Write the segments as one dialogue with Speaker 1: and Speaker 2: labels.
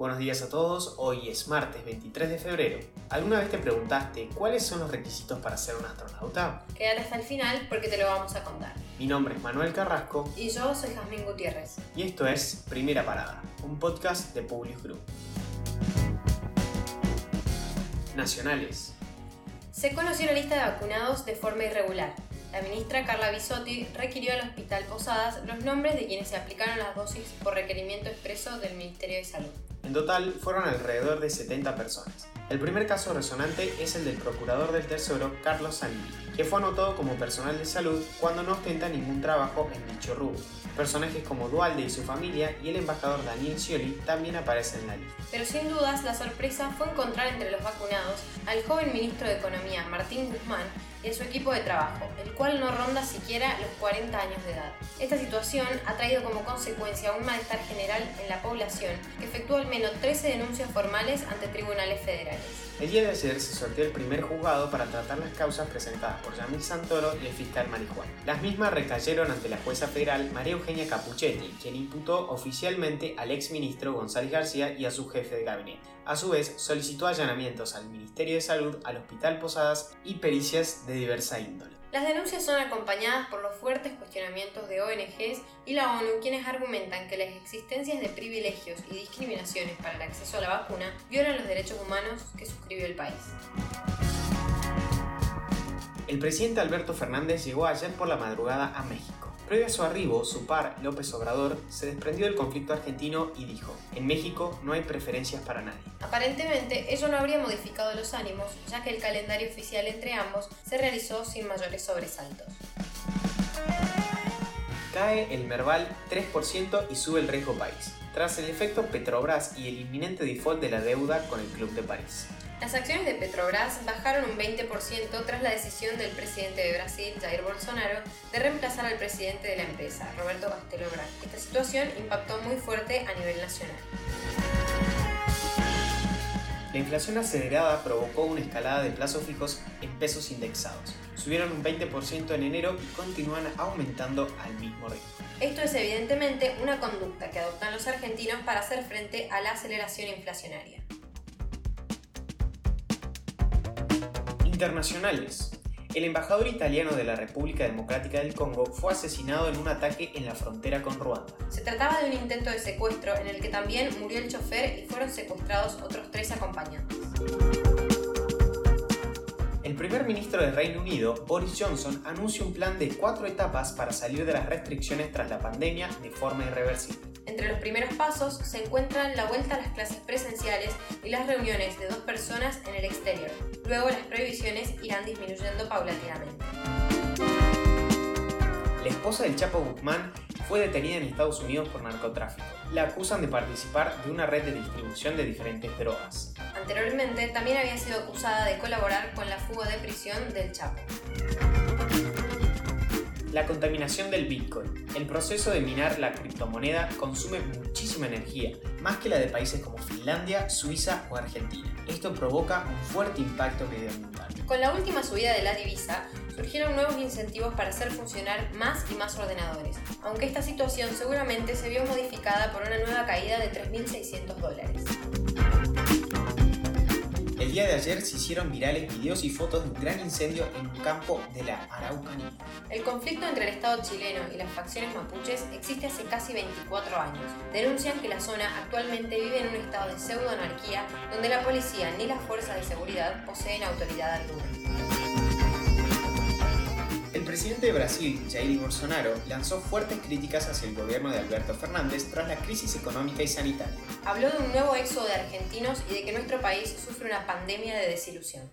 Speaker 1: Buenos días a todos, hoy es martes 23 de febrero. ¿Alguna vez te preguntaste cuáles son los requisitos para ser un astronauta?
Speaker 2: Quédate hasta el final porque te lo vamos a contar.
Speaker 1: Mi nombre es Manuel Carrasco
Speaker 2: Y yo soy Jazmín Gutiérrez.
Speaker 1: y esto es Primera Parada, un podcast de Publius Group. Nacionales.
Speaker 2: Se conoció la lista de vacunados de forma irregular. La ministra Carla Bisotti requirió al Hospital Posadas los nombres de quienes se aplicaron las dosis por requerimiento expreso del Ministerio de Salud.
Speaker 1: En total fueron alrededor de 70 personas. El primer caso resonante es el del procurador del Tesoro, Carlos Salvi, que fue anotado como personal de salud cuando no ostenta ningún trabajo en dicho rubro. Personajes como Dualde y su familia y el embajador Daniel Scioli también aparecen en la lista.
Speaker 2: Pero sin dudas, la sorpresa fue encontrar entre los vacunados al joven ministro de Economía, Martín Guzmán, a su equipo de trabajo, el cual no ronda siquiera los 40 años de edad. Esta situación ha traído como consecuencia un malestar general en la población, que efectuó al menos 13 denuncias formales ante tribunales federales.
Speaker 1: El día de ayer se sorteó el primer juzgado para tratar las causas presentadas por Yamil Santoro y el fiscal Marijuana. Las mismas recayeron ante la jueza federal María Eugenia Capuchetti, quien imputó oficialmente al exministro González García y a su jefe de gabinete. A su vez, solicitó allanamientos al Ministerio de Salud, al Hospital Posadas y pericias de diversa índole.
Speaker 2: Las denuncias son acompañadas por los fuertes cuestionamientos de ONGs y la ONU, quienes argumentan que las existencias de privilegios y discriminaciones para el acceso a la vacuna violan los derechos humanos que suscribió el país.
Speaker 1: El presidente Alberto Fernández llegó ayer por la madrugada a México. Previo a su arribo, su par, López Obrador, se desprendió del conflicto argentino y dijo, en México no hay preferencias para nadie.
Speaker 2: Aparentemente, ello no habría modificado los ánimos, ya que el calendario oficial entre ambos se realizó sin mayores sobresaltos.
Speaker 1: Cae el Merval 3% y sube el riesgo país, tras el efecto Petrobras y el inminente default de la deuda con el Club de París.
Speaker 2: Las acciones de Petrobras bajaron un 20% tras la decisión del presidente de Brasil, Jair Bolsonaro, de reemplazar al presidente de la empresa, Roberto Castelo Branco. Esta situación impactó muy fuerte a nivel nacional.
Speaker 1: La inflación acelerada provocó una escalada de plazos fijos en pesos indexados. Subieron un 20% en enero y continúan aumentando al mismo ritmo.
Speaker 2: Esto es evidentemente una conducta que adoptan los argentinos para hacer frente a la aceleración inflacionaria.
Speaker 1: Internacionales. El embajador italiano de la República Democrática del Congo fue asesinado en un ataque en la frontera con Ruanda.
Speaker 2: Se trataba de un intento de secuestro en el que también murió el chofer y fueron secuestrados otros tres acompañantes.
Speaker 1: El primer ministro del Reino Unido, Boris Johnson, anuncia un plan de cuatro etapas para salir de las restricciones tras la pandemia de forma irreversible.
Speaker 2: Entre los primeros pasos se encuentran la vuelta a las clases presenciales y las reuniones de dos personas en el exterior. Luego las prohibiciones irán disminuyendo paulatinamente.
Speaker 1: La esposa del Chapo Guzmán fue detenida en Estados Unidos por narcotráfico. La acusan de participar de una red de distribución de diferentes drogas.
Speaker 2: Anteriormente también había sido acusada de colaborar con la fuga de prisión del Chapo.
Speaker 1: La contaminación del Bitcoin. El proceso de minar la criptomoneda consume muchísima energía, más que la de países como Finlandia, Suiza o Argentina. Esto provoca un fuerte impacto medioambiental.
Speaker 2: Con la última subida de la divisa, surgieron nuevos incentivos para hacer funcionar más y más ordenadores, aunque esta situación seguramente se vio modificada por una nueva caída de 3.600 dólares.
Speaker 1: De ayer se hicieron virales videos y fotos de un gran incendio en un campo de la Araucanía.
Speaker 2: El conflicto entre el Estado chileno y las facciones mapuches existe hace casi 24 años. Denuncian que la zona actualmente vive en un estado de pseudo-anarquía donde la policía ni las fuerzas de seguridad poseen autoridad alguna.
Speaker 1: El presidente de Brasil, Jair Bolsonaro, lanzó fuertes críticas hacia el gobierno de Alberto Fernández tras la crisis económica y sanitaria.
Speaker 2: Habló de un nuevo éxodo de argentinos y de que nuestro país sufre una pandemia de desilusión.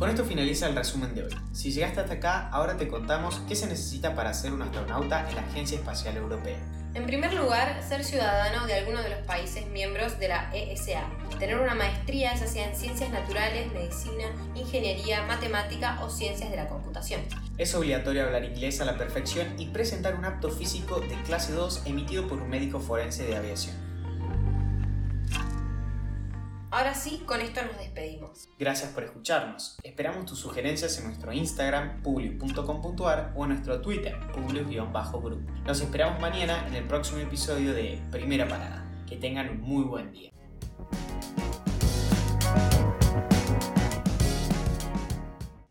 Speaker 1: Con esto finaliza el resumen de hoy. Si llegaste hasta acá, ahora te contamos qué se necesita para ser un astronauta en la Agencia Espacial Europea.
Speaker 2: En primer lugar, ser ciudadano de alguno de los países miembros de la ESA. Tener una maestría, ya sea en ciencias naturales, medicina, ingeniería, matemática o ciencias de la computación.
Speaker 1: Es obligatorio hablar inglés a la perfección y presentar un apto físico de clase 2 emitido por un médico forense de aviación.
Speaker 2: Ahora sí, con esto nos despedimos.
Speaker 1: Gracias por escucharnos. Esperamos tus sugerencias en nuestro Instagram, publius.com.ar o en nuestro Twitter, publius-group. Nos esperamos mañana en el próximo episodio de Primera Parada. Que tengan un muy buen día.